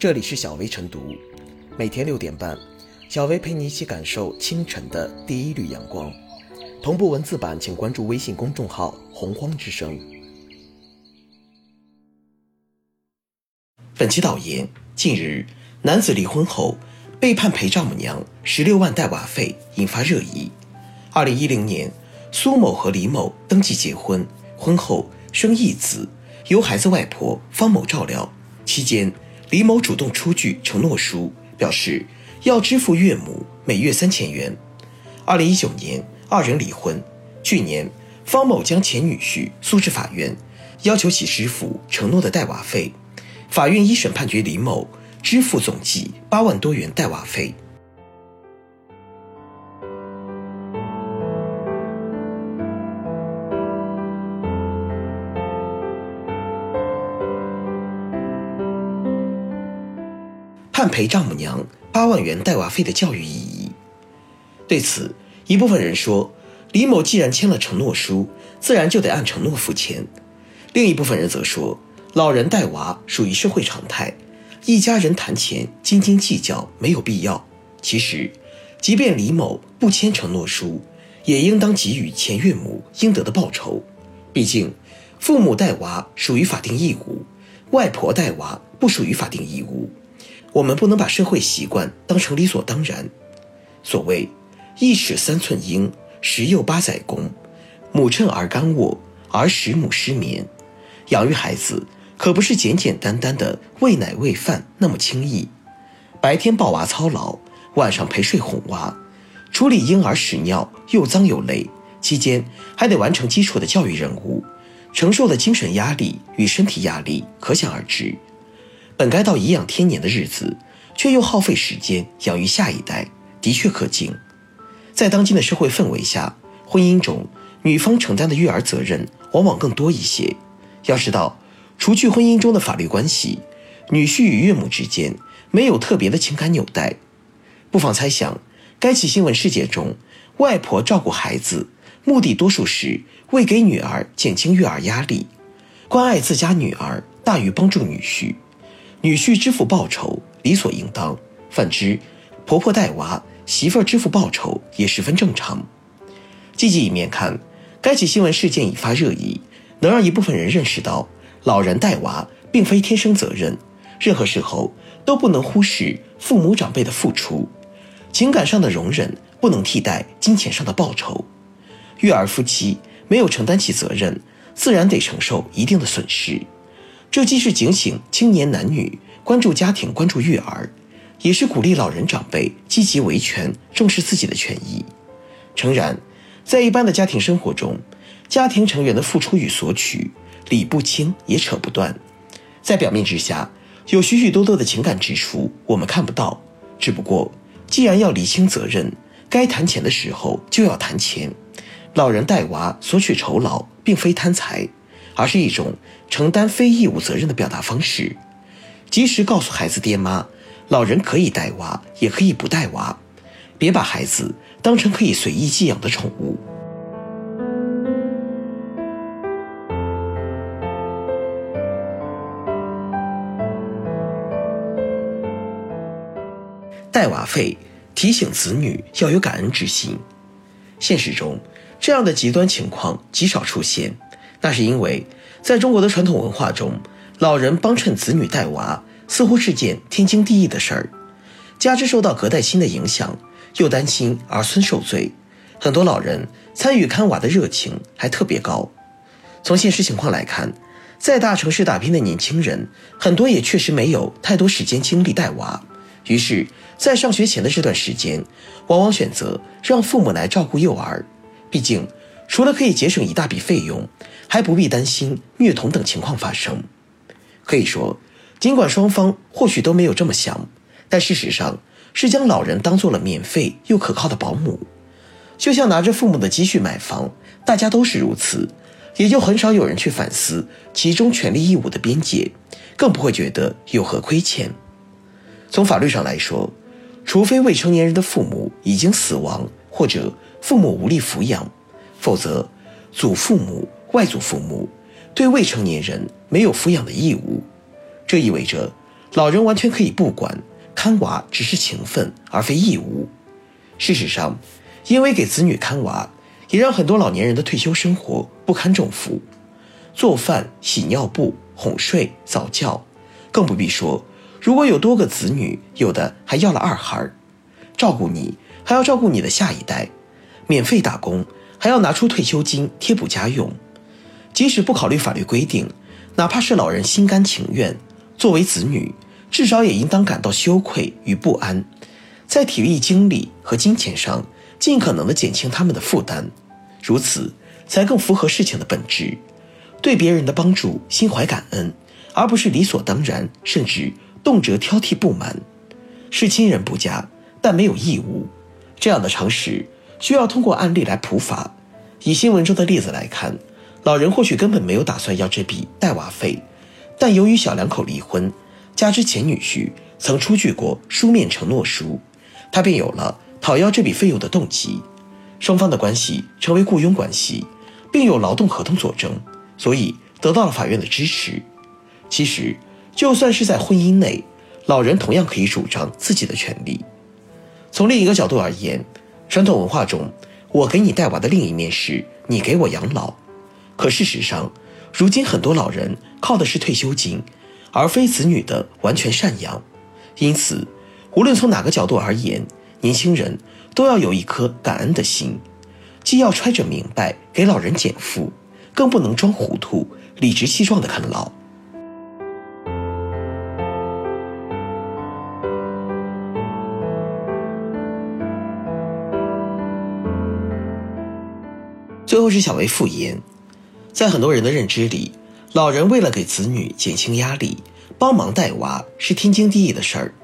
这里是小薇晨读，每天六点半，小薇陪你一起感受清晨的第一缕阳光。同步文字版，请关注微信公众号“洪荒之声”。本期导言：近日，男子离婚后被判赔丈母娘十六万带娃费，引发热议。二零一零年，苏某和李某登记结婚，婚后生一子，由孩子外婆方某照料。期间，李某主动出具承诺书，表示要支付岳母每月三千元。二零一九年，二人离婚。去年，方某将前女婿诉至法院，要求其支付承诺的带娃费。法院一审判决李某支付总计八万多元带娃费。判赔丈母娘八万元带娃费的教育意义。对此，一部分人说，李某既然签了承诺书，自然就得按承诺付钱；另一部分人则说，老人带娃属于社会常态，一家人谈钱斤斤计较没有必要。其实，即便李某不签承诺书，也应当给予前岳母应得的报酬。毕竟，父母带娃属于法定义务，外婆带娃不属于法定义务。我们不能把社会习惯当成理所当然。所谓“一尺三寸阴，十有八载功”，母趁儿干卧，儿时母失眠。养育孩子可不是简简单单的喂奶喂饭那么轻易。白天抱娃操劳，晚上陪睡哄娃，处理婴儿屎尿又脏又累，期间还得完成基础的教育任务，承受的精神压力与身体压力可想而知。本该到颐养天年的日子，却又耗费时间养育下一代，的确可敬。在当今的社会氛围下，婚姻中女方承担的育儿责任往往更多一些。要知道，除去婚姻中的法律关系，女婿与岳母之间没有特别的情感纽带。不妨猜想，该起新闻事件中，外婆照顾孩子，目的多数是为给女儿减轻育儿压力，关爱自家女儿大于帮助女婿。女婿支付报酬理所应当，反之，婆婆带娃，媳妇儿支付报酬也十分正常。积极一面看，该起新闻事件引发热议，能让一部分人认识到，老人带娃并非天生责任，任何时候都不能忽视父母长辈的付出，情感上的容忍不能替代金钱上的报酬。育儿夫妻没有承担起责任，自然得承受一定的损失。这既是警醒青年男女关注家庭、关注育儿，也是鼓励老人长辈积极维权、重视自己的权益。诚然，在一般的家庭生活中，家庭成员的付出与索取理不清也扯不断，在表面之下有许许多多的情感支出我们看不到。只不过，既然要理清责任，该谈钱的时候就要谈钱。老人带娃索取酬劳，并非贪财。而是一种承担非义务责任的表达方式，及时告诉孩子爹妈，老人可以带娃，也可以不带娃，别把孩子当成可以随意寄养的宠物。带娃费提醒子女要有感恩之心。现实中，这样的极端情况极少出现。那是因为，在中国的传统文化中，老人帮衬子女带娃似乎是件天经地义的事儿。加之受到隔代亲的影响，又担心儿孙受罪，很多老人参与看娃的热情还特别高。从现实情况来看，在大城市打拼的年轻人，很多也确实没有太多时间精力带娃，于是，在上学前的这段时间，往往选择让父母来照顾幼儿。毕竟，除了可以节省一大笔费用，还不必担心虐童等情况发生。可以说，尽管双方或许都没有这么想，但事实上是将老人当做了免费又可靠的保姆。就像拿着父母的积蓄买房，大家都是如此，也就很少有人去反思其中权利义务的边界，更不会觉得有何亏欠。从法律上来说，除非未成年人的父母已经死亡，或者父母无力抚养。否则，祖父母、外祖父母对未成年人没有抚养的义务。这意味着，老人完全可以不管，看娃只是情分而非义务。事实上，因为给子女看娃，也让很多老年人的退休生活不堪重负。做饭、洗尿布、哄睡、早教，更不必说，如果有多个子女，有的还要了二孩，照顾你还要照顾你的下一代，免费打工还要拿出退休金贴补家用。即使不考虑法律规定，哪怕是老人心甘情愿，作为子女，至少也应当感到羞愧与不安，在体力、精力和金钱上尽可能的减轻他们的负担，如此才更符合事情的本质。对别人的帮助心怀感恩，而不是理所当然，甚至动辄挑剔不满。是亲人不嫁，但没有义务。这样的常识需要通过案例来普法。以新闻中的例子来看，老人或许根本没有打算要这笔带娃费，但由于小两口离婚，加之前女婿曾出具过书面承诺书，他便有了讨要这笔费用的动机。双方的关系成为雇佣关系，并有劳动合同佐证。所以得到了法院的支持。其实，就算是在婚姻内，老人同样可以主张自己的权利。从另一个角度而言，传统文化中，我给你带娃的另一面是你给我养老。可事实上，如今很多老人靠的是退休金，而非子女的完全赡养。因此，无论从哪个角度而言，年轻人都要有一颗感恩的心，既要揣着明白给老人减负。更不能装糊涂、理直气壮的啃老。最后是小薇复言，在很多人的认知里，老人为了给子女减轻压力，帮忙带娃是天经地义的事儿，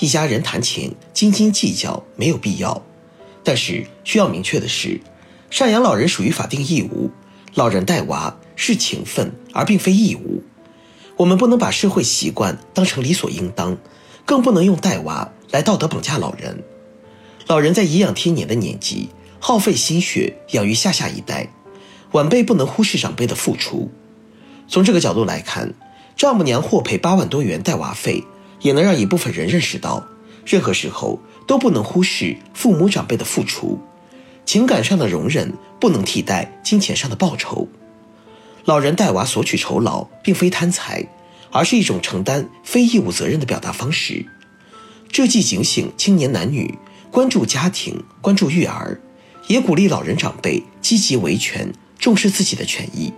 一家人谈钱斤斤计较没有必要。但是需要明确的是，赡养老人属于法定义务。老人带娃是情分，而并非义务。我们不能把社会习惯当成理所应当，更不能用带娃来道德绑架老人。老人在颐养天年的年纪，耗费心血养育下下一代，晚辈不能忽视长辈的付出。从这个角度来看，丈母娘获赔八万多元带娃费，也能让一部分人认识到，任何时候都不能忽视父母长辈的付出。情感上的容忍不能替代金钱上的报酬。老人带娃索取酬劳，并非贪财，而是一种承担非义务责任的表达方式。这既警醒青年男女关注家庭、关注育儿，也鼓励老人长辈积极维权，重视自己的权益。